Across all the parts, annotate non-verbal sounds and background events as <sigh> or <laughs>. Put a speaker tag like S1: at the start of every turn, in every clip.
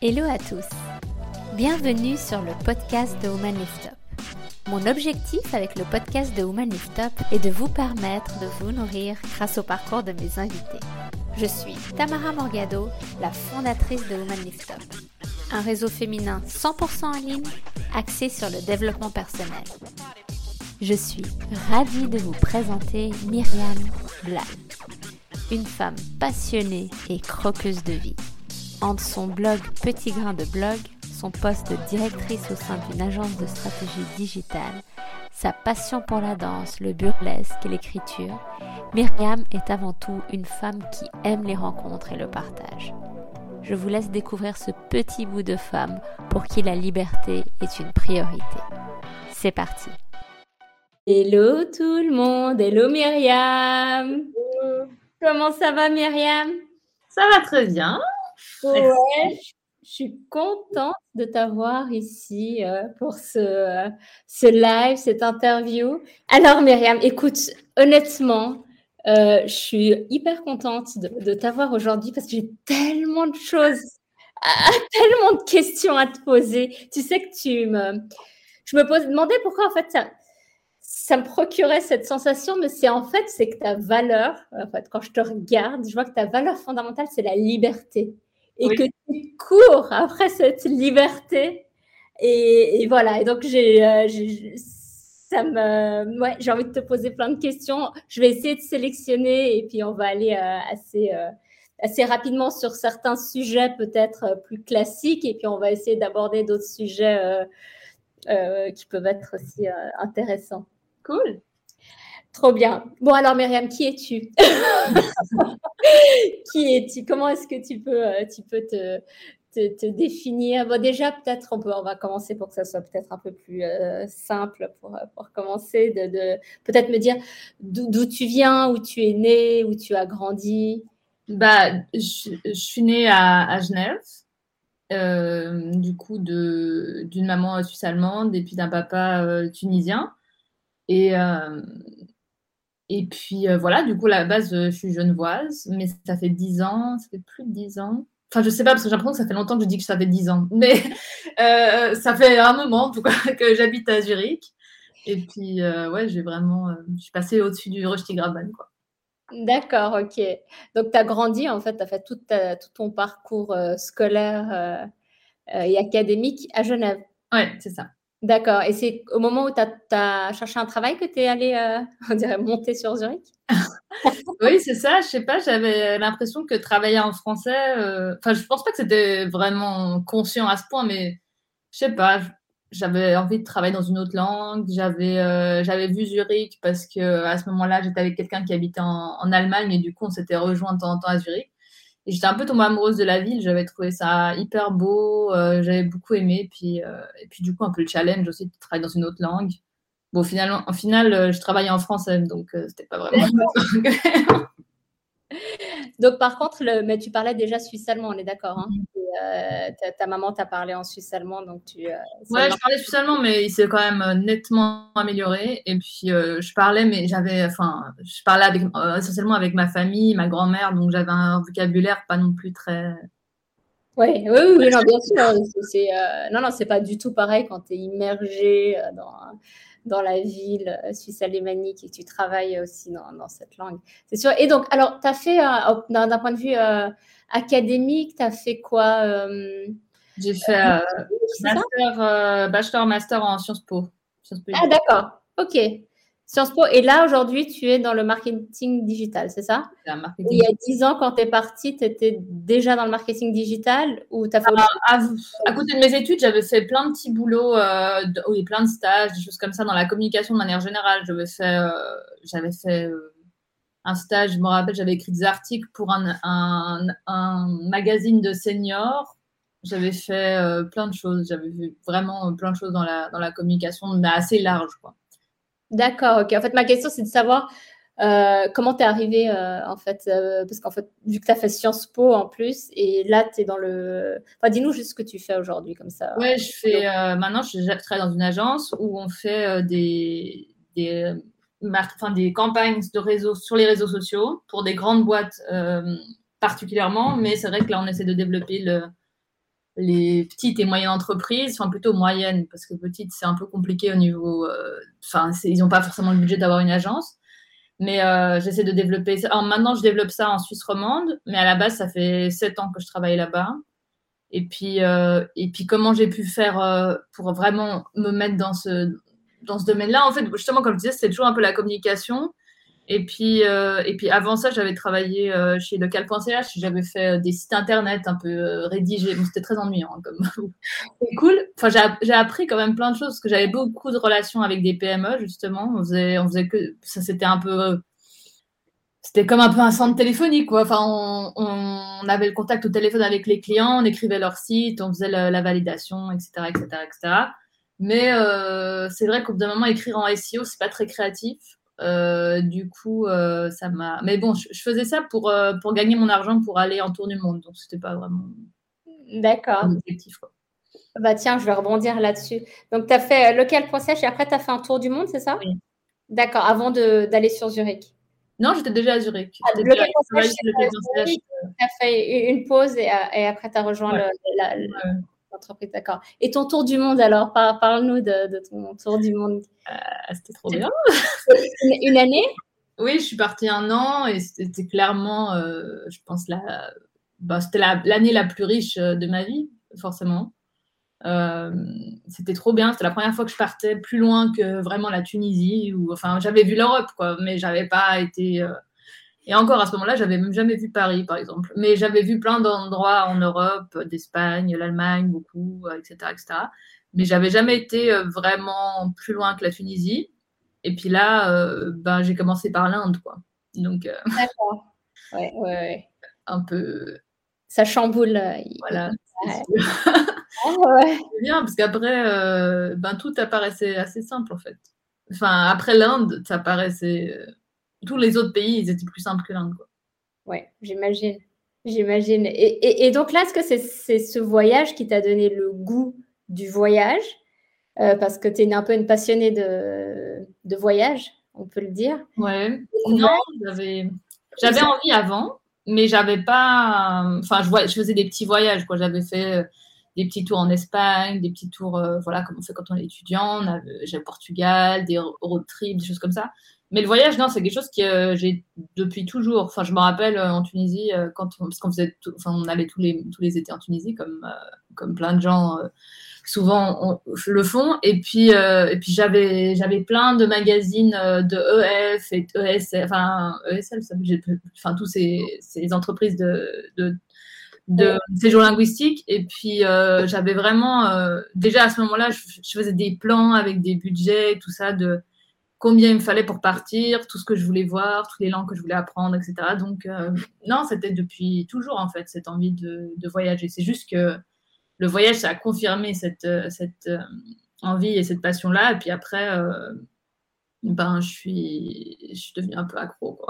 S1: Hello à tous. Bienvenue sur le podcast de Woman Lift Up. Mon objectif avec le podcast de Woman Lift Up est de vous permettre de vous nourrir grâce au parcours de mes invités. Je suis Tamara Morgado, la fondatrice de Woman Lift Up, un réseau féminin 100% en ligne axé sur le développement personnel. Je suis ravie de vous présenter Myriam Blal, une femme passionnée et croqueuse de vie. Entre son blog Petit Grain de Blog, son poste de directrice au sein d'une agence de stratégie digitale, sa passion pour la danse, le burlesque et l'écriture, Myriam est avant tout une femme qui aime les rencontres et le partage. Je vous laisse découvrir ce petit bout de femme pour qui la liberté est une priorité. C'est parti. Hello tout le monde, hello Myriam. Comment ça va Myriam?
S2: Ça va très bien.
S1: Ouais, je suis contente de t'avoir ici euh, pour ce, ce live, cette interview. Alors Myriam, écoute, honnêtement, euh, je suis hyper contente de, de t'avoir aujourd'hui parce que j'ai tellement de choses, tellement de questions à te poser. Tu sais que tu me... Je me pose, demandais pourquoi en fait ça, ça me procurait cette sensation, mais c'est en fait, c'est que ta valeur, en fait, quand je te regarde, je vois que ta valeur fondamentale, c'est la liberté et que tu cours après cette liberté. Et, voilà. Et donc, j'ai, euh, ça me, ouais, j'ai envie de te poser plein de questions. Je vais essayer de sélectionner et puis on va aller euh, assez, euh, assez rapidement sur certains sujets peut-être plus classiques et puis on va essayer d'aborder d'autres sujets qui peuvent être aussi intéressants.
S2: Cool.
S1: Trop bien. Bon, alors, Myriam, qui es-tu? <laughs> Qui es-tu? Comment est-ce que tu peux, euh, tu peux te, te, définir? Bon, Déjà, peut-être, on, peut, on va commencer pour que ça soit peut-être un peu plus euh, simple pour, pour commencer. De, de peut-être me dire d'où tu viens, où tu es né, où tu as grandi.
S2: Bah, je, suis née à, à Genève. Euh, du coup, d'une maman suisse-allemande et puis d'un papa tunisien. Et, et puis euh, voilà, du coup, à la base, euh, je suis genevoise, mais ça fait 10 ans, ça fait plus de 10 ans. Enfin, je sais pas, parce que j'ai l'impression que ça fait longtemps que je dis que ça fait 10 ans. <laughs> Mais euh, ça fait un moment, en tout cas, <laughs> que j'habite à Zurich. Et puis, ouais, j'ai vraiment. je suis passée au-dessus du Graben, quoi.
S1: D'accord, ok. Donc, tu as grandi, en fait, tu as fait tout, tout ton parcours scolaire et académique à Genève.
S2: Ouais, c'est ça.
S1: D'accord. Et c'est au moment où tu as, cherché un travail que tu es allé, euh, monter sur Zurich? <laughs>
S2: Oui, c'est ça. Je sais pas, j'avais l'impression que travailler en français, euh, enfin, je pense pas que c'était vraiment conscient à ce point, mais je sais pas, j'avais envie de travailler dans une autre langue. J'avais euh, j'avais vu Zurich parce que à ce moment-là, j'étais avec quelqu'un qui habitait en, en, Allemagne et du coup, on s'était rejoint de temps en temps à Zurich j'étais un peu tombée amoureuse de la ville. J'avais trouvé ça hyper beau. Euh, j'avais beaucoup aimé. Puis, euh, et puis, du coup, un peu le challenge aussi de travailler dans une autre langue. Bon, finalement, en final, euh, je travaillais en français, donc c'était pas vraiment. <laughs> <laughs>
S1: donc, par contre, le, mais tu parlais déjà suisse-allemand, on est d'accord hein euh, ta, maman t'a parlé en suisse allemand, donc tu.
S2: Euh, ouais, je parlais suisse allemand, mais il s'est quand même euh, nettement amélioré. Et puis je parlais, mais j'avais, enfin, je parlais avec, essentiellement avec ma famille, ma grand-mère, donc j'avais un vocabulaire pas non plus très.
S1: Ouais, oui, oui, non, bien sûr. C'est, non, non, c'est pas du tout pareil quand tu es immergé dans, dans la ville suisse alémanique et que tu travailles aussi dans, dans cette langue. C'est sûr. Et donc, alors, tu as fait, d'un point de vue académique, tu as fait quoi euh,
S2: J'ai fait euh, master, euh, bachelor, master en Sciences Po.
S1: Ah, d'accord. Ok. Sciences Po. Et là, aujourd'hui, tu es dans le marketing digital, c'est ça? Il y a 10 ans, quand tu es partie, tu étais déjà dans le marketing digital ou as fait
S2: à, à, côté de mes études, j'avais fait plein de petits boulots, oui, plein de stages, des choses comme ça dans la communication de manière générale. J'avais fait, j'avais fait un stage, je me rappelle, j'avais écrit des articles pour un, magazine de seniors. J'avais fait euh, plein de choses. J'avais vu vraiment plein de choses dans la, dans la communication, mais assez large.
S1: D'accord, ok. En fait, ma question, c'est de savoir euh, comment tu es arrivé, euh, en fait, parce qu'en fait, vu que tu as fait Sciences Po en plus, et là, tu es dans le. Enfin, dis-nous juste ce que tu fais aujourd'hui, comme ça.
S2: Ouais, je fais. maintenant, je travaille dans une agence où on fait des, des enfin, des campagnes de réseau sur les réseaux sociaux pour des grandes boîtes euh, particulièrement, mais c'est vrai que là, on essaie de développer le, les petites et moyennes entreprises, enfin plutôt moyennes, parce que petites, c'est un peu compliqué au niveau. Enfin, ils n'ont pas forcément le budget d'avoir une agence. Mais j'essaie de développer ça. Alors maintenant, je développe ça en Suisse romande, mais à la base, ça fait sept ans que je travaille là-bas. Et puis, et puis comment j'ai pu faire pour vraiment me mettre dans ce, dans ce domaine-là? En fait, justement, comme je disais, c'était toujours un peu la communication. Et puis, euh, et puis avant ça, j'avais travaillé euh, chez local.ch. J'avais fait euh, des sites internet un peu rédigés. c'était très ennuyant. Hein, comme... <laughs> c'est cool. Enfin, j'ai appris quand même plein de choses parce que j'avais beaucoup de relations avec des PME, justement. On faisait, on faisait que. Ça, c'était un peu. C'était comme un peu un centre téléphonique, quoi. Enfin, on, on, avait le contact au téléphone avec les clients, on écrivait leur site, on faisait la, la validation, etc., etc., etc. Mais euh, c'est vrai qu'au bout d'un moment, écrire en SEO, c'est pas très créatif. Euh, du coup, euh, ça m'a. Mais bon, je, faisais ça pour, pour gagner mon argent pour aller en tour du monde. Donc, c'était pas vraiment.
S1: D'accord. objectif. Bah tiens, je vais rebondir là-dessus. Donc, tu as fait local.ch et après, tu as fait un tour du monde, c'est ça?
S2: Oui.
S1: d'accord, avant d'aller sur Zurich.
S2: Non, j'étais déjà à Zurich.
S1: Ah, tu as fait une pause et, et après, tu as rejoint le, la, entreprise, d'accord. Et ton tour du monde alors Parle-nous de, ton tour du monde.
S2: Euh, c'était trop bien.
S1: une, année?
S2: Oui, je suis partie un an et c'était clairement, euh, je pense, la, bah, c'était l'année la, plus riche euh, de ma vie, forcément. c'était trop bien. C'était la première fois que je partais plus loin que vraiment la Tunisie. Ou, enfin, j'avais vu l'Europe, quoi, mais j'avais pas été et encore à ce moment-là, j'avais même jamais vu Paris, par exemple. Mais j'avais vu plein d'endroits en Europe, d'Espagne, l'Allemagne, beaucoup, etc., euh, etc. Mais j'avais jamais été euh, vraiment plus loin que la Tunisie. Et puis là, euh, ben, j'ai commencé par l'Inde, quoi. Donc. <laughs>
S1: D'accord. Ouais, ouais, ouais.
S2: Un peu.
S1: Ça chamboule.
S2: Voilà. <laughs>
S1: Ah, ouais. <laughs>
S2: Bien parce qu'après, ben, tout apparaissait assez simple en fait. Enfin, après l'Inde, ça paraissait tous les autres pays, ils étaient plus simples que l'Inde.
S1: Oui, j'imagine. J'imagine. Et, donc là, est-ce que c'est ce voyage qui t'a donné le goût du voyage? Euh, Parce que tu es un peu une passionnée de, de voyage, on peut le dire.
S2: Ouais. Non, j'avais envie avant, mais j'avais pas. Enfin, je, je faisais des petits voyages. quoi. J'avais fait euh, des petits tours en Espagne, des petits tours, euh, voilà, comme on fait quand on est étudiant. J'ai le Portugal, des road trips, des choses comme ça. Mais le voyage, non, c'est quelque chose que euh, j'ai depuis toujours. Enfin, je me rappelle euh, en Tunisie, euh, quand on, parce qu'on faisait, enfin, on allait tous les tous les étés en Tunisie, comme comme plein de gens souvent on, le font. Et puis et puis j'avais j'avais plein de magazines de EF et ESL, enfin ESL, ça, enfin tous ces, ces entreprises de, de de séjour linguistique et puis j'avais vraiment déjà à ce moment-là je, je, faisais des plans avec des budgets tout ça de combien il me fallait pour partir, tout ce que je voulais voir, toutes les langues que je voulais apprendre, etc. Donc, euh, non, c'était depuis toujours, en fait, cette envie de, voyager. C'est juste que le voyage, ça a confirmé cette, euh, cette euh, envie et cette passion-là. Et puis après, ben, je suis, je suis devenue un peu accro,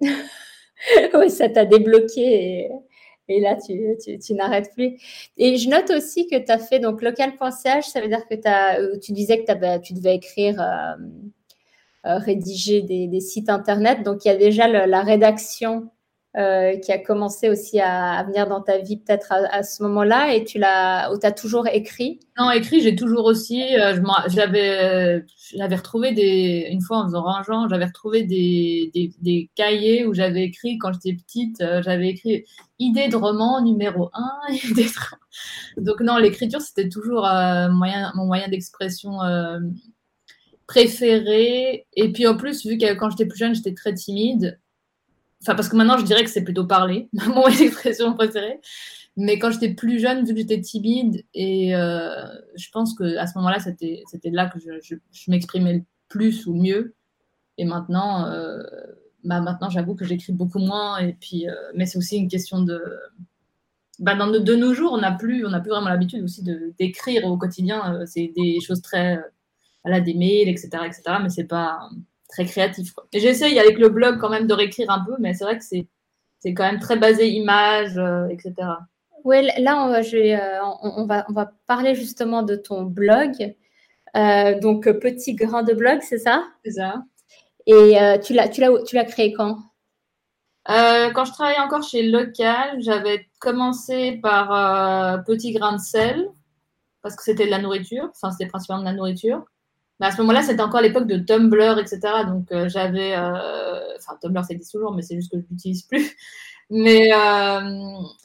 S2: <laughs>
S1: oui, ça t'a débloqué et, là, tu, tu, n'arrêtes plus. Et je note aussi que tu as fait donc local.ch, ça veut dire que as, tu disais que tu devais écrire rédiger des, sites internet. Donc, il y a déjà la rédaction euh, qui a commencé aussi à, venir dans ta vie peut-être à, ce moment-là et tu l'as ou as toujours écrit?
S2: Non, écrit, j'ai toujours aussi. Euh, j'avais, j'avais retrouvé des. Une fois en faisant rangeant, j'avais retrouvé des, des, cahiers où j'avais écrit quand j'étais petite, j'avais écrit idée de roman numéro 1. <laughs> Donc, non, l'écriture, c'était toujours moyen, mon moyen d'expression préféré. Et puis en plus, vu que quand j'étais plus jeune, j'étais très timide. Enfin, parce que maintenant, je dirais que c'est plutôt parler, <laughs> mon expression préférée. Mais quand j'étais plus jeune, vu que j'étais timide, et euh, je pense qu'à ce moment-là, c'était, là que je, m'exprimais le plus ou mieux. Et maintenant, euh, bah maintenant j'avoue que j'écris beaucoup moins. Et puis, euh, mais c'est aussi une question de. Bah dans de, nos jours, on n'a plus, plus vraiment l'habitude aussi de, d'écrire au quotidien. C'est des choses très voilà, des mails, etc., etc. Mais c'est pas très créatif. J'essaye avec le blog quand même de réécrire un peu, mais c'est vrai que c'est c'est quand même très basé image, euh, etc.
S1: Oui, là, on va, je euh, on, va, on va parler justement de ton blog. Euh, donc, Petit Grain de Blog, c'est ça?
S2: C'est ça.
S1: Et tu l'as, tu, l'as, tu l'as créé quand?
S2: Euh, quand je travaillais encore chez Local, j'avais commencé par euh, Petit Grain de sel, parce que c'était de la nourriture, enfin c'était principalement de la nourriture. Mais à ce moment-là, c'était encore l'époque de Tumblr, etc. Donc euh, j'avais, enfin Tumblr ça existe toujours, mais c'est juste que je l'utilise plus. Mais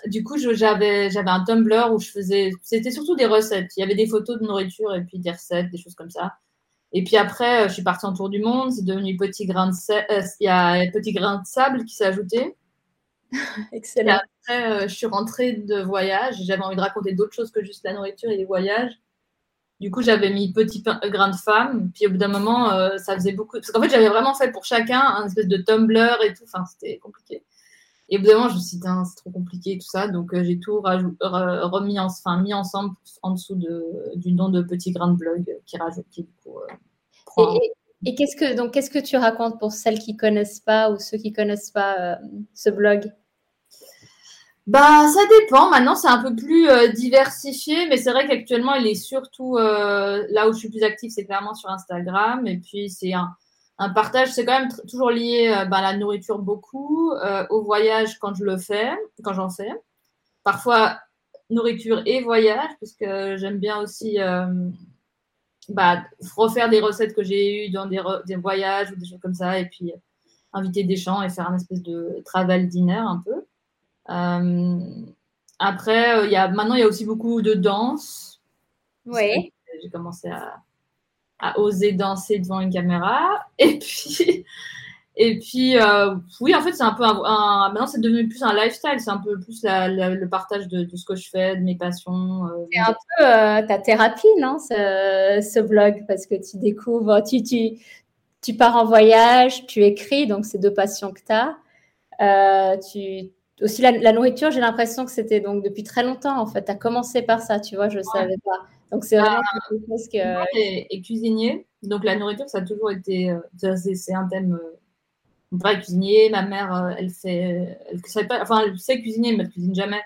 S2: du coup, j'avais un Tumblr où je faisais, c'était surtout des recettes. Il y avait des photos de nourriture et puis des recettes, des choses comme ça. Et puis après, euh, je suis partie en tour du monde. C'est devenu petit grain de euh, il y a petit grain de sable qui s'est ajouté. <laughs>
S1: Excellent.
S2: Et après, euh, je suis rentrée de voyage. J'avais envie de raconter d'autres choses que juste la nourriture et les voyages. Du coup, j'avais mis petit grain de femme. Puis au bout d'un moment, ça faisait beaucoup. Parce qu'en fait, j'avais vraiment fait pour chacun un espèce de Tumblr et tout. Enfin, c'était compliqué. Et au bout d'un moment, je me suis dit, c'est trop compliqué tout ça. Donc, j'ai tout remis en, enfin, mis ensemble en dessous de, du nom de petit grain de blog qui rajoute, qui
S1: et, qu'est-ce que donc qu'est-ce que tu racontes pour celles qui connaissent pas ou ceux qui connaissent pas euh, ce blog?
S2: Bah, ça dépend. Maintenant, c'est un peu plus euh, diversifié, mais c'est vrai qu'actuellement, il est surtout euh, là où je suis plus active, c'est clairement sur Instagram. Et puis, c'est un, partage, c'est quand même toujours lié bah, à la nourriture beaucoup, au voyage quand je le fais, quand j'en fais. Parfois, nourriture et voyage, puisque j'aime bien aussi bah, refaire des recettes que j'ai eues dans des, des, voyages ou des choses comme ça, et puis inviter des gens et faire un espèce de travel dinner un peu. Euh, après, euh, y a, maintenant, il y a aussi beaucoup de danse.
S1: Oui.
S2: J'ai commencé à, à, oser danser devant une caméra. <laughs> Et puis, et puis, euh, oui, en fait, c'est un peu un, maintenant, c'est devenu plus un lifestyle. C'est un peu plus le partage de, ce que je fais, de mes passions.
S1: Euh, c'est un peu euh, ta thérapie, non, ce, blog, parce que tu découvres, tu, tu, tu pars en voyage, tu écris, donc c'est deux passions que tu as. tu, aussi, la, nourriture, j'ai l'impression que c'était donc depuis très longtemps, en fait. Tu as commencé par ça, tu vois, je ne savais pas. Donc, c'est vraiment
S2: ah, quelque chose que. Et, cuisinier. Donc, la nourriture, ça a toujours été. c'est un thème mon père est cuisinier, ma mère, euh, elle fait, elle sait pas, enfin, elle sait cuisiner, mais elle cuisine jamais.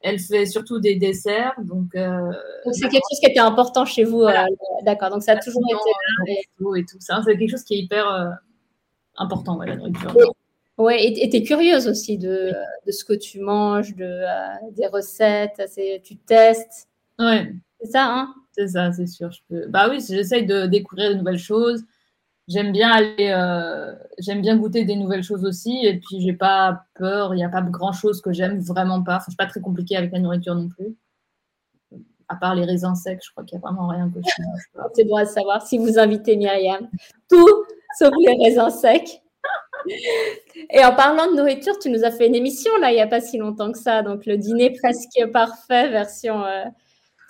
S2: Elle fait surtout des desserts, donc. Euh,
S1: c'est quelque chose qui était important chez vous, euh, d'accord. Donc ça a toujours été
S2: et tout ça. C'est quelque chose qui est hyper important, ouais, la nourriture.
S1: Oui, et tu es curieuse aussi de, de, ce que tu manges, de, des recettes, tu testes.
S2: Oui.
S1: C'est ça, hein?
S2: C'est ça, c'est sûr. Je peux... Bah oui, j'essaye de découvrir de nouvelles choses j'aime bien aller, euh, j'aime bien goûter des nouvelles choses aussi. Et puis, j'ai pas peur. Il n'y a pas grand chose que j'aime vraiment pas. Enfin, je suis pas très compliquée avec la nourriture non plus. À part les raisins secs, je crois qu'il n'y a vraiment rien que je.
S1: C'est bon à savoir si vous invitez Myriam. Tout sauf les raisins secs. Et en parlant de nourriture, tu nous as fait une émission là, il n'y a pas si longtemps que ça. Donc, le dîner presque parfait, version. Euh,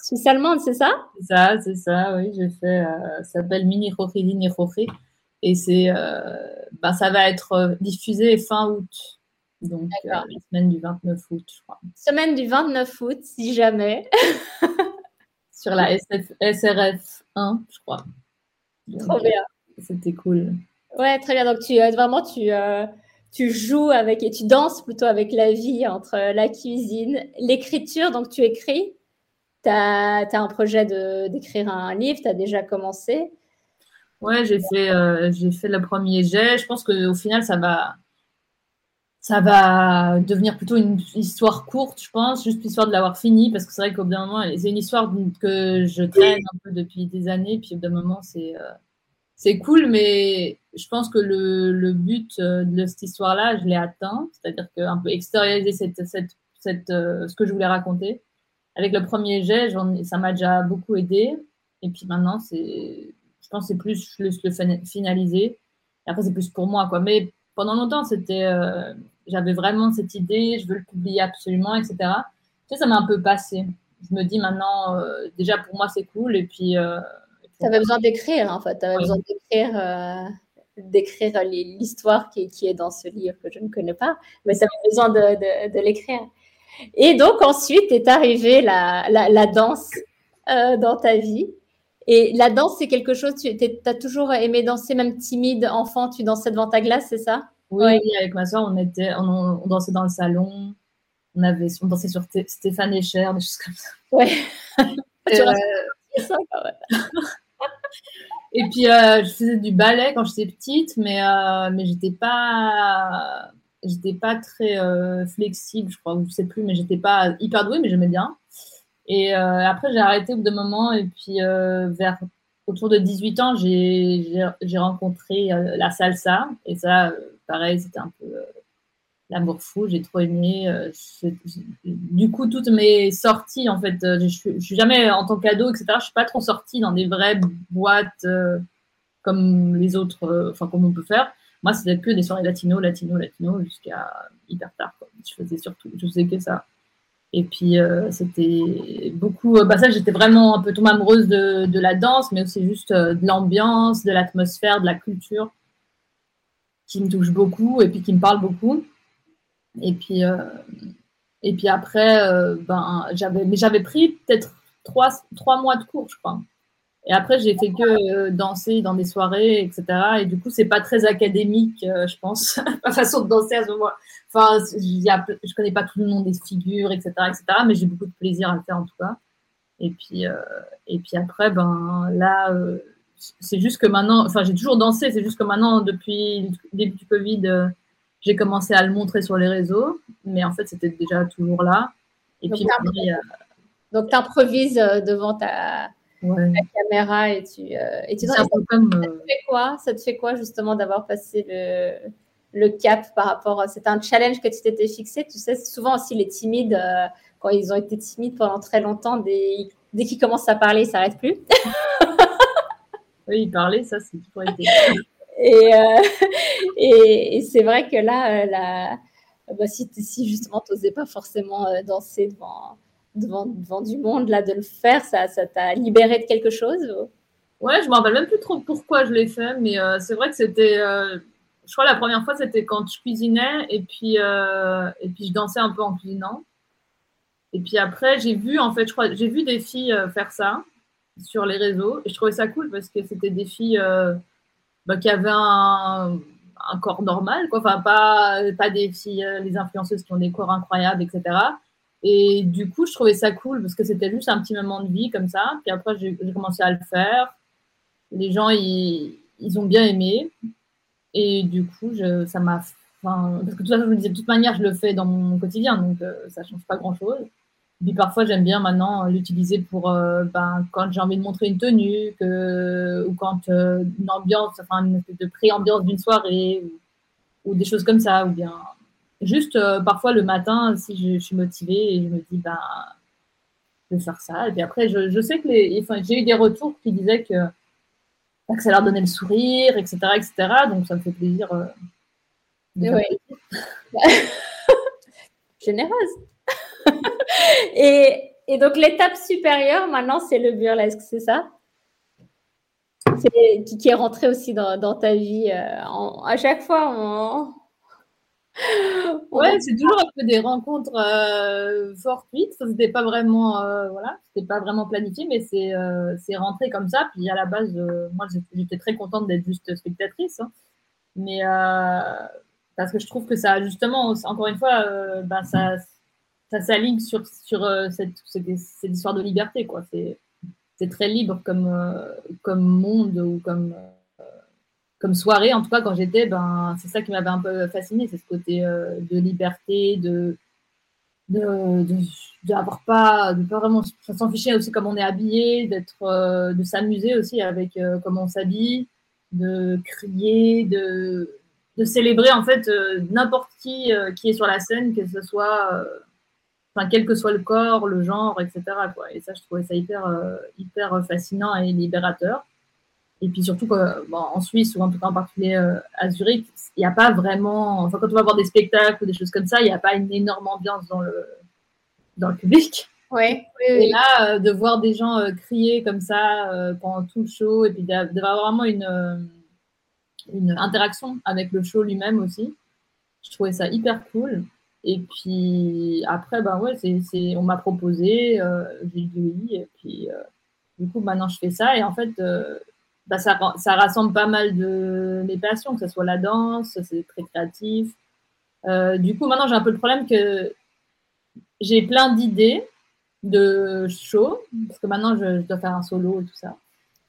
S1: suisse allemande, c'est ça?
S2: C'est ça, c'est ça, oui. J'ai fait, euh, ça s'appelle Mini Rofi Dîner Rofi. Et c'est, euh, bah, ça va être euh, diffusé fin août. Donc, euh, la semaine du 29 août, je crois.
S1: Semaine du 29 août, si jamais. <laughs>
S2: Sur la SRF 1, je crois.
S1: Trop bien.
S2: C'était cool.
S1: Ouais, très bien. Donc, tu, vraiment, tu, tu joues avec et tu danses plutôt avec la vie entre la cuisine, l'écriture. Donc, tu écris. Tu as, un projet d'écrire un livre, tu as déjà commencé.
S2: Ouais, j'ai fait, euh, fait le premier jet. Je pense qu'au final, ça va, ça va devenir plutôt une histoire courte, je pense, juste l'histoire de l'avoir fini, parce que c'est vrai qu'au bout d'un moment, c'est une histoire que je traîne un peu depuis des années, puis au bout d'un moment, c'est, euh, c'est cool, mais je pense que le, le but euh, de cette histoire-là, je l'ai atteint, c'est-à-dire qu'un peu extérioriser cette, cette, cette, ce que je voulais raconter. Avec le premier jet, ça m'a déjà beaucoup aidé, et puis maintenant, c'est je pense que c'est plus le, le finaliser. Et après, c'est plus pour moi, quoi. Mais pendant longtemps, c'était, euh, j'avais vraiment cette idée, je veux le publier absolument, etc. Tu ça m'a un peu passé. Je me dis maintenant, euh, déjà pour moi, c'est cool. Et puis. Euh,
S1: tu avais besoin d'écrire, en fait. Tu avais besoin d'écrire, euh, d'écrire l'histoire qui, qui, est dans ce livre que je ne connais pas. Mais tu avais besoin de, de, de l'écrire. Et donc, ensuite est arrivée la, la, la danse dans ta vie. Et la danse, c'est quelque chose, tu as toujours aimé danser, même timide, enfant, tu dansais devant ta glace, c'est ça?
S2: Oui, avec ma soeur, on, était, on, dansait dans le salon, on, avait, on dansait sur Stéphane Echer, des choses comme ça.
S1: Ouais.
S2: Et, <laughs> euh, ça, Et puis, euh, je faisais du ballet quand j'étais petite, mais, euh, mais j'étais pas. pas très euh, flexible, je crois, je sais plus, mais j'étais pas hyper douée, mais j'aimais bien. Et après, j'ai arrêté au bout d'un moment, et puis vers autour de 18 ans, j'ai rencontré la salsa, et ça, pareil, c'était un peu l'amour fou, j'ai trop aimé. du coup, toutes mes sorties, en fait, je, je, suis jamais en tant qu'ado, etc., je suis pas trop sortie dans des vraies boîtes comme les autres, enfin, comme on peut faire. Moi, c'était que des soirées latino, latino, latino, jusqu'à hyper tard. Je faisais surtout, je faisais que ça. Et puis, euh, c'était beaucoup. Euh, bah, ça, j'étais vraiment un peu tombée amoureuse de, la danse, mais aussi juste euh, de l'ambiance, de l'atmosphère, de la culture, qui me touche beaucoup et puis qui me parle beaucoup. Et puis, et puis après, ben, j'avais, mais j'avais pris peut-être trois, trois mois de cours, je crois. Et après, j'ai fait que euh, danser dans des soirées, etc. Et du coup, c'est pas très académique, euh, je pense, <laughs> ma façon de danser à ce moment. Enfin, je connais pas tout le nom des figures, etc., etc. Mais j'ai beaucoup de plaisir à le faire en tout cas. Et puis, euh, et puis après, ben là, c'est juste que maintenant, enfin, j'ai toujours dansé. C'est juste que maintenant, depuis le début du Covid, j'ai commencé à le montrer sur les réseaux. Mais en fait, c'était déjà toujours là.
S1: Et donc, puis, tu improvises devant ta caméra et tu, euh, et tu ça, te euh, fait quoi? Ça te fait quoi justement d'avoir passé le, le cap par rapport à... C'est un challenge que tu t'étais fixé? Tu sais, souvent aussi les timides, euh, quand ils ont été timides pendant très longtemps, dès, dès qu'ils commencent à parler, ils ne s'arrêtent plus. <laughs>
S2: oui, parler, ça c'est toujours été. <laughs>
S1: et, <laughs> et, et c'est vrai que là, la, bah, si, justement tu n'osais pas forcément danser devant devant, devant, du monde, là, de le faire, ça, t'a libéré de quelque chose
S2: Ouais, je me rappelle même plus trop pourquoi je l'ai fait, mais euh, c'est vrai que c'était, euh, je crois la première fois c'était quand je cuisinais et puis euh, et puis je dansais un peu en cuisinant. Et puis après j'ai vu en fait, j'ai vu des filles faire ça sur les réseaux et je trouvais ça cool parce que c'était des filles bah, qui avaient un, corps normal. Enfin pas pas des filles, les influenceuses qui ont des corps incroyables, etc. Et du coup, je trouvais ça cool parce que c'était juste un petit moment de vie comme ça. Puis après, j'ai commencé à le faire. Les gens, ils, ils, ont bien aimé. Et du coup, je, ça m'a. Enfin, parce que de toute façon, je me disais, de toute manière, je le fais dans mon quotidien, donc euh, ça change pas grand-chose. Puis parfois, j'aime bien maintenant l'utiliser pour euh, ben, quand j'ai envie de montrer une tenue, que, ou quand euh, une ambiance, enfin une espèce de pré-ambiance d'une soirée, ou, ou, des choses comme ça, ou bien Juste euh, parfois le matin, si je, suis motivée et je me dis, ben, je vais faire ça. Et puis après, je, je sais que les, enfin, j'ai eu des retours qui disaient que, ben, que, ça leur donnait le sourire, etc., etc. Donc ça me fait plaisir. Euh, <laughs>
S1: Généreuse. <laughs> et, et, donc l'étape supérieure, maintenant, c'est le burlesque, c'est ça? Qui, qui, est rentré aussi dans, dans ta vie. Euh, à chaque fois, on,
S2: ouais, c'est toujours un peu des rencontres euh, fortuites. Ça, c'était pas vraiment, euh, voilà, c'était pas vraiment planifié, mais c'est, euh, c'est rentré comme ça. Puis à la base, moi, j'étais très contente d'être juste spectatrice, hein. mais parce que je trouve que ça, justement, encore une fois, ben, ça, ça s'aligne sur sur cette, cette, cette, histoire de liberté, quoi. C'est, très libre comme comme monde ou comme comme soirée, en tout cas quand j'étais, ben, c'est ça qui m'avait un peu fasciné, c'est ce côté euh, de liberté, de de, de, pas de pas vraiment s'en ficher aussi comme on est habillé, d'être euh, de s'amuser aussi avec euh, comment on s'habille, de crier, de de célébrer en fait n'importe qui qui est sur la scène, que ce soit enfin quel que soit le corps, le genre, etc. Quoi. Et ça, je trouvais ça hyper hyper fascinant et libérateur. Et puis surtout, en Suisse, ou en tout cas en particulier euh, à Zurich, il n'y a pas vraiment. Enfin, quand on va voir des spectacles ou des choses comme ça, il n'y a pas une énorme ambiance dans le, dans le public.
S1: Ouais,
S2: et là, euh, de voir des gens euh, crier comme ça pendant tout le show, et puis d'avoir vraiment une, une interaction avec le show lui-même aussi, je trouvais ça hyper cool. Et puis après, ben ouais, c'est, on m'a proposé, j'ai dit oui, et puis du coup, maintenant je fais ça. Et en fait, bah, ça, ça, rassemble pas mal de mes passions, que ce soit la danse, c'est très créatif. Euh, du coup, maintenant, j'ai un peu le problème que j'ai plein d'idées de show, parce que maintenant, je, dois faire un solo et tout ça.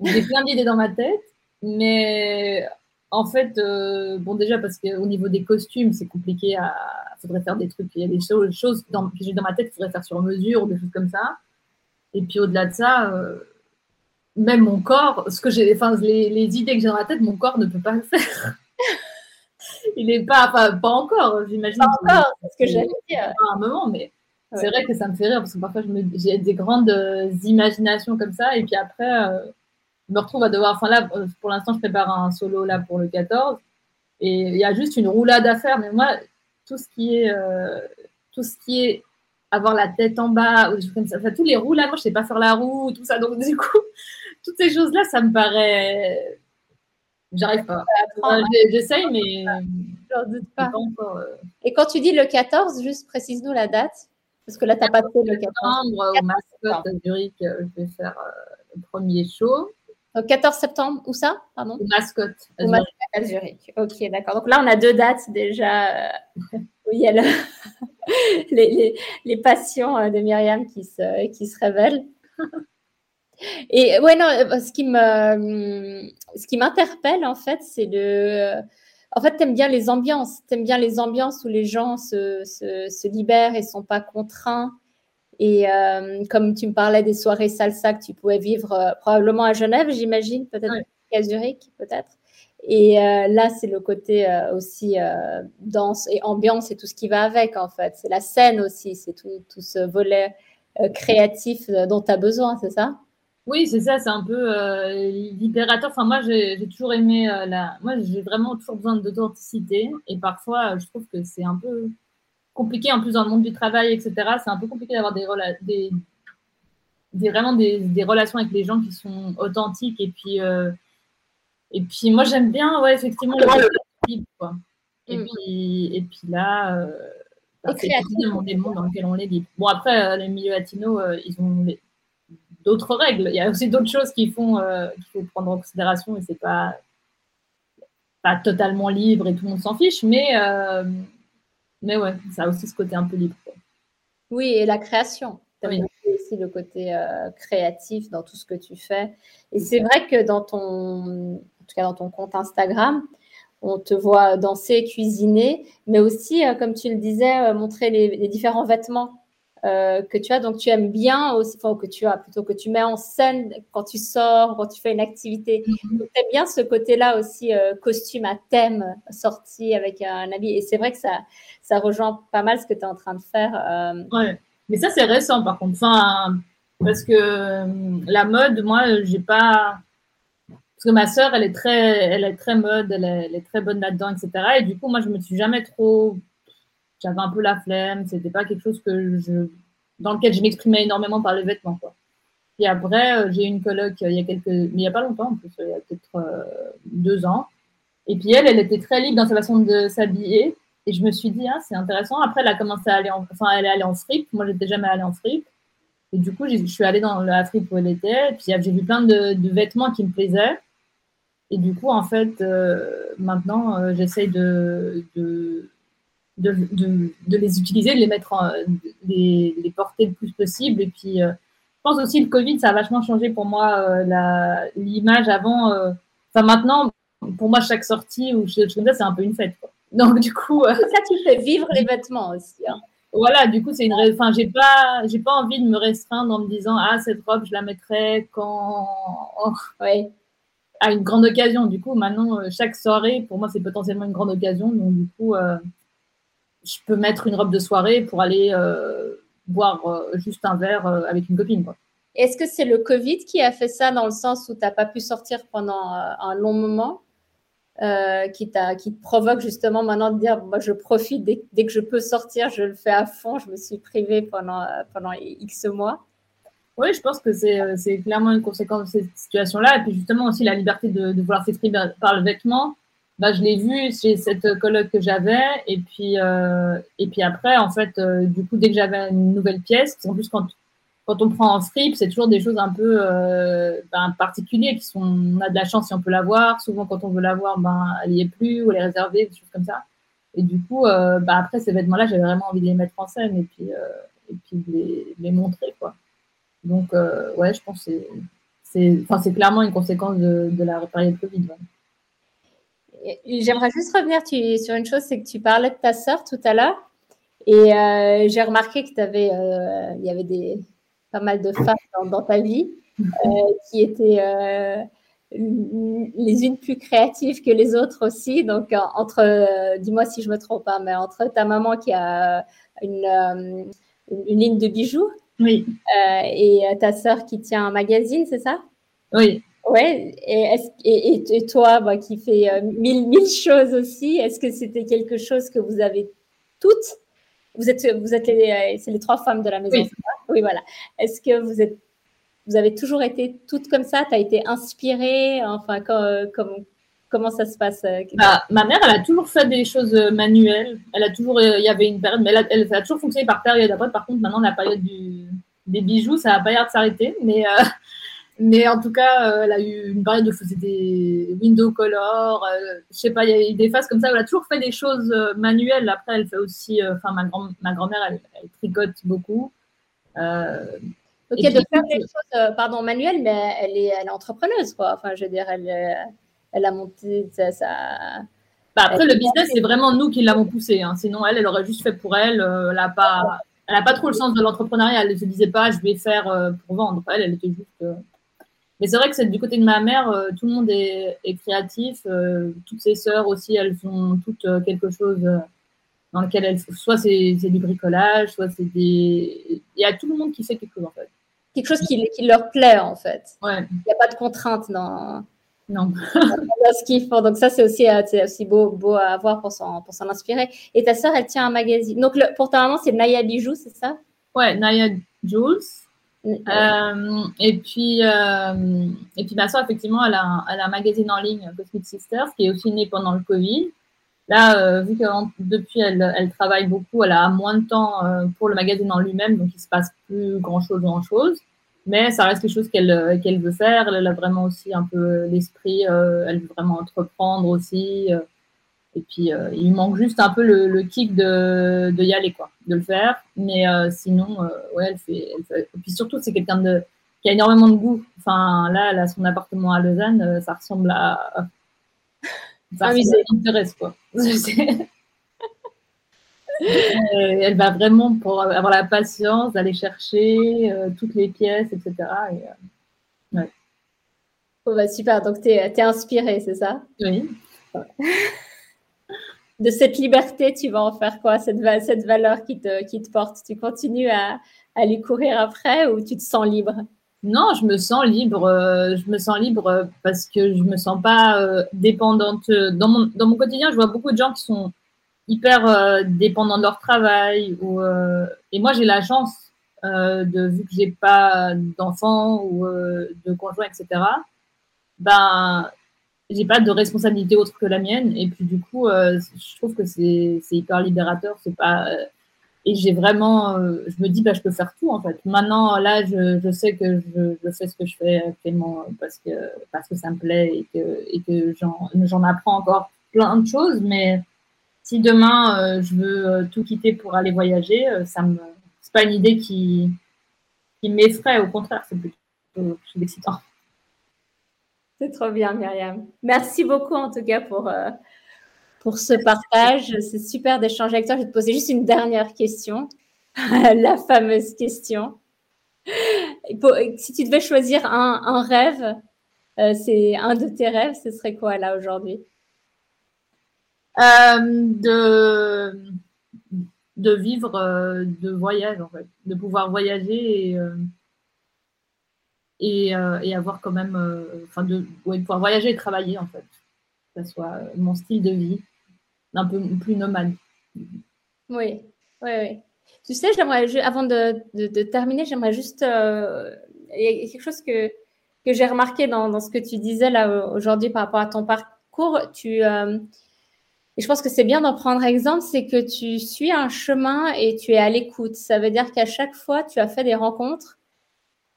S2: J'ai plein d'idées dans ma tête, mais en fait, euh, bon, déjà parce qu'au niveau des costumes, c'est compliqué. Il faudrait faire des trucs. Il y a des choses, dans, que j'ai dans ma tête qu'il faudrait faire sur mesure ou des choses comme ça. Et puis au-delà de ça, euh, même mon corps, ce que j'ai, enfin, les, les, idées que j'ai dans la tête, mon corps ne peut pas le faire. <laughs> Il n'est pas, pas, pas encore, j'imagine.
S1: Pas encore, c'est ce que j'allais dire.
S2: À un moment, mais c'est vrai que ça me fait rire parce que parfois j'ai des grandes euh, imaginations comme ça et puis après je me retrouve à devoir. Enfin là, euh, pour l'instant, je prépare un solo là pour le 14 et il y a juste une roulade à faire. Mais moi, tout ce qui est tout ce qui est avoir la tête en bas ou des choses comme ça, enfin, tous les roulades, moi je sais pas faire la roue, tout ça. Donc <laughs> du coup, toutes ces choses là, ça me paraît J'arrive pas. J'essaye, mais
S1: je doute pas. Et quand tu dis le 14, juste précise-nous la date. Parce que là, tu n'as pas fait le 14.
S2: septembre, au Mascotte à Zurich, euh, je vais faire euh, le premier show.
S1: Donc, 14 septembre, où ça Pardon?
S2: Au Mascotte
S1: à, Zurich. à Zurich. Ok, d'accord. Donc là, on a deux dates déjà euh, où il y a <laughs> les, les, les, passions de Myriam qui se, qui se révèlent. <laughs> Et ouais, non, ce qui me, ce qui m'interpelle en fait, c'est le, en fait, tu aimes bien les ambiances. Tu aimes bien les ambiances où les gens se, se, se libèrent et sont pas contraints. Et euh, comme tu me parlais des soirées salsa que tu pouvais vivre euh, probablement à Genève, j'imagine, peut-être à Zurich, peut-être. Et euh, là, c'est le côté aussi danse et ambiance et tout ce qui va avec, en fait. C'est la scène aussi, c'est tout, tout, ce volet créatif dont tu as besoin, c'est ça?
S2: Oui, c'est ça, c'est un peu libérateur. Enfin, moi, j'ai toujours aimé la. Moi, j'ai vraiment toujours besoin d'authenticité. Et parfois, je trouve que c'est un peu compliqué, en plus, dans le monde du travail, etc. C'est un peu compliqué d'avoir des, des, des, vraiment des, des, relations avec les gens qui sont authentiques. Et puis, euh, et puis moi, j'aime bien, ouais, effectivement, le libre, quoi. Et, mm. puis, et puis là, bah, c'est le monde dans lequel on est libre. Bon, après, les milieux latinos, ils ont d'autres règles. Il y a aussi d'autres choses euh, qu'il faut prendre en considération et c'est pas pas totalement libre et tout le monde s'en fiche, mais euh, mais ouais, ça a aussi ce côté un peu libre.
S1: Oui, et la création. Oui. aussi le côté euh, créatif dans tout ce que tu fais. Et c'est vrai que dans ton, en tout cas dans ton compte Instagram, on te voit danser, cuisiner, mais aussi, comme tu le disais, montrer les différents vêtements euh, que tu as. Donc, tu aimes bien aussi, enfin, que tu as plutôt que tu mets en scène quand tu sors, quand tu fais une activité. Mhm. tu aimes bien ce côté-là aussi, euh, costume à thème, sorti avec un habit. Et c'est vrai que ça, ça rejoint pas mal ce que tu es en train de faire.
S2: Euh. Ouais, mais ça, c'est récent par contre. Enfin, parce que la mode, moi, j'ai pas. Parce que ma sœur, elle est très, elle est très mode, elle est, elle est très bonne là-dedans, etc. Et du coup, moi, je me suis jamais trop j'avais un peu la flemme. C'était pas quelque chose que je, dans lequel je m'exprimais énormément par les vêtements. Quoi. Et après, euh, j'ai eu une coloc euh, il y a quelques, mais il y a pas longtemps, en plus, il y a peut-être euh, deux ans. Et puis elle, elle était très libre dans sa façon de s'habiller. Et je me suis dit, ah, c'est intéressant. Après, elle a commencé à aller en, enfin, elle est allée en fripe. Moi, j'étais jamais allée en fripe. Et du coup, je suis allée dans la fripe où elle était. Et puis, j'ai vu plein de, de, vêtements qui me plaisaient. Et du coup, en fait, maintenant, j'essaye de, de, de, de, les utiliser, de les mettre, en, les, les, porter le plus possible. Et puis, euh, je pense aussi le Covid, ça a vachement changé pour moi euh, l'image avant. Euh, enfin, maintenant, pour moi, chaque sortie ou chose comme ça, c'est un peu une fête. Quoi. <laughs> Donc, du coup.
S1: ça, tu fais vivre les vêtements aussi. Hein.
S2: Voilà, du coup, c'est une. Enfin, j'ai pas, j'ai pas envie de me restreindre en me disant, ah, cette robe, je la mettrai quand. <laughs>
S1: ouais
S2: à une grande occasion. Du coup, maintenant, chaque soirée, pour moi, c'est potentiellement une grande occasion. Donc, du coup, je peux mettre une robe de soirée pour aller euh, boire euh, juste un verre euh, avec une copine.
S1: Est-ce que c'est le Covid qui a fait ça dans le sens où tu n'as pas pu sortir pendant un long moment qui, qui te provoque justement maintenant de dire moi je profite dès, que je peux sortir, je le fais à fond, je me suis privée pendant, pendant X mois?
S2: Oui, je pense que c'est clairement une conséquence de cette situation-là. Et puis justement aussi la liberté de, de vouloir s'exprimer par le vêtement bah, je l'ai vu chez cette coloc que j'avais. Et puis, euh, et puis après, en fait, euh, du coup, dès que j'avais une nouvelle pièce, en plus, quand, quand on prend en strip, c'est toujours des choses un peu euh, ben, particulières qui sont, on a de la chance si on peut l'avoir. Souvent, quand on veut l'avoir, ben, elle n'y est plus ou elle est réservée, des choses comme ça. Et du coup, ben, après, ces vêtements-là, j'avais vraiment envie de les mettre en scène et puis, et puis de les, les, montrer, quoi. Donc, ouais, je pense que c'est, c'est, clairement une conséquence de, de la période Covid.
S1: J'aimerais juste revenir sur une chose, c'est que tu parlais de ta sœur tout à l'heure. Et euh, j'ai remarqué que tu avais, euh, il y avait des, pas mal de femmes dans, ta vie euh, qui étaient les unes plus créatives que les autres aussi. Donc, entre, dis-moi si je me trompe pas, mais entre ta maman qui a une, une ligne de bijoux
S2: oui.
S1: et ta sœur qui tient un magazine, c'est ça?
S2: Oui.
S1: Ouais, et, et, et, toi qui fais mille, mille choses aussi, est-ce que c'était quelque chose que vous avez toutes? Vous êtes, vous êtes les, euh, c'est les trois femmes de la maison. Oui, oui voilà. Est-ce que vous êtes, vous avez toujours été toutes comme ça? Tu as été inspirée? Enfin, comment ça se passe euh,
S2: bah, Ma mère, elle a toujours fait des choses euh, manuelles. Elle a toujours, il y avait une période, mais elle a, toujours fonctionné par période. Après, par contre, maintenant, la période du, des bijoux, ça n'a pas l'air de s'arrêter. Mais mais en tout cas, euh, elle a eu une période où elle faisait des window color. Euh, je sais pas, il y a eu des phases comme ça. Elle a toujours fait des choses euh, manuelles. Après, elle fait aussi. Enfin, ma, grand, ma grand-mère, elle, tricote beaucoup.
S1: ok, de faire des choses, pardon, manuelles, mais elle est, elle est entrepreneuse, quoi. Enfin, je veux dire, elle, elle a monté ça.
S2: Bah, après, le business, c'est vraiment nous qui l'avons poussé. Hein. Sinon, elle, elle aurait juste fait pour elle. elle n'a pas, elle a pas trop le sens de l'entrepreneuriat. Elle ne se disait pas, je vais faire pour vendre. Elle, elle était juste mais c'est vrai que c'est du côté de ma mère, euh, tout le monde est, créatif. Euh, toutes ses sœurs aussi, elles ont toutes euh, quelque chose dans lequel elles, soit c'est du bricolage, soit c'est des. Il y a tout le monde qui fait quelque chose en fait.
S1: Quelque chose qui, qui leur plaît en fait.
S2: Ouais.
S1: Il n'y a pas de contrainte dans.
S2: Non.
S1: dans ce qu'ils font. Donc ça, c'est aussi, aussi beau, beau à voir pour s'en, inspirer. Et ta sœur, elle tient un magazine. Donc le, pour ta maman, c'est Naya Bijoux, c'est ça?
S2: Ouais, Naya Jules. Euh, et puis, euh, et puis ma soeur, effectivement, elle a, elle a un magazine en ligne, Cosmic Sisters, qui est aussi né pendant le Covid. Là, euh, vu que depuis, elle, elle, travaille beaucoup, elle a moins de temps pour le magazine en lui-même, donc il se passe plus grand-chose, grand-chose. Mais ça reste quelque chose qu'elle qu'elle veut faire. Elle a vraiment aussi un peu l'esprit, elle veut vraiment entreprendre aussi. Et puis, euh, il manque juste un peu le, kick de, de, y aller, quoi, de le faire. Mais euh, sinon, euh, ouais, elle fait, elle Et puis surtout, c'est quelqu'un de, qui a énormément de goût. Enfin, là, elle a son appartement à Lausanne, ça ressemble à. Ça ah, intéresse, quoi. <laughs> elle va vraiment pour avoir la patience d'aller chercher toutes les pièces, etc. Et, ouais.
S1: oh, bah, super, donc tu es, es inspirée, c'est ça?
S2: Oui <laughs>
S1: de cette liberté, tu vas en faire quoi cette, cette valeur qui te, qui te porte? Tu continues à, aller courir après ou tu te sens libre?
S2: Non, je me sens libre. Euh, je me sens libre parce que je me sens pas euh, dépendante. Dans mon, dans mon quotidien, je vois beaucoup de gens qui sont hyper euh, dépendants de leur travail. Et moi, j'ai la chance, de, vu que j'ai pas d'enfants ou de conjoint, etc., ben, j'ai pas de responsabilité autre que la mienne. Et puis du coup euh, je trouve que c'est hyper libérateur. C'est pas euh, et j'ai vraiment euh, je me dis bah je peux faire tout en fait. Maintenant là je, sais que je, fais ce que je fais actuellement parce que parce que ça me plaît et que et que j'en apprends encore plein de choses. Mais si demain je veux tout quitter pour aller voyager ça me c'est pas une idée qui qui m'effraie. Au contraire c'est plutôt excitant
S1: c'est trop bien, Myriam. Merci beaucoup en tout cas pour, euh, pour ce partage. C'est super d'échanger avec toi. Je vais te poser juste une dernière question, <laughs> la fameuse question. si tu devais choisir un, rêve, euh, c'est un de tes rêves, ce serait quoi là aujourd'hui?
S2: Euh, de, de vivre de voyage en fait, de pouvoir voyager et et, euh, et avoir quand même, euh, enfin, de pouvoir voyager et travailler en fait, que ce soit mon style de vie, un peu plus nomade.
S1: Oui, oui, oui. Tu sais, j'aimerais, avant de, terminer, j'aimerais juste. Euh, il y a quelque chose que, que j'ai remarqué dans, dans, ce que tu disais là aujourd'hui par rapport à ton parcours. Tu, et je pense que c'est bien d'en prendre exemple, c'est que tu suis un chemin et tu es à l'écoute. Ça veut dire qu'à chaque fois, tu as fait des rencontres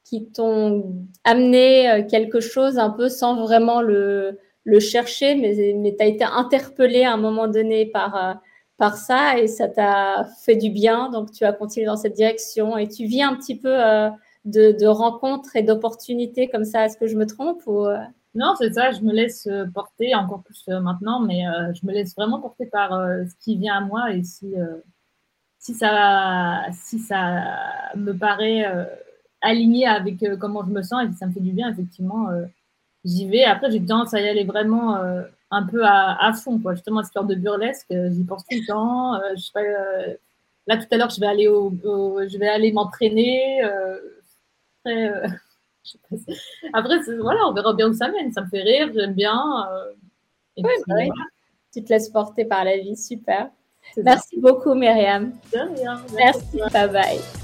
S1: qui t'ont amené euh, quelque chose un peu sans vraiment le, le chercher, mais, mais tu été interpellé à un moment donné par, euh, par ça et ça t'a fait du bien. Donc, tu as continué dans cette direction et tu vis un petit peu euh, de, de rencontres et d'opportunités comme ça. Est-ce que je me trompe ou...
S2: Non, c'est ça, je me laisse porter, encore plus maintenant, mais je me laisse vraiment porter par ce qui vient à moi et si, si, ça, si ça me paraît aligné avec comment je me sens et ça me fait du bien, effectivement, j'y vais. Après, j'ai tendance à y aller vraiment un peu à, fond, quoi. Justement, cette histoire de burlesque, j'y pense tout le temps. je sais pas, là, tout à l'heure, je vais aller, au, je vais aller m'entraîner. Après, <laughs> Après, voilà, on verra bien où ça mène. Ça me fait rire, j'aime bien.
S1: Euh, bah tu te laisses porter par la vie, super. Merci beaucoup, Myriam.
S2: De rien.
S1: Merci, bye bye.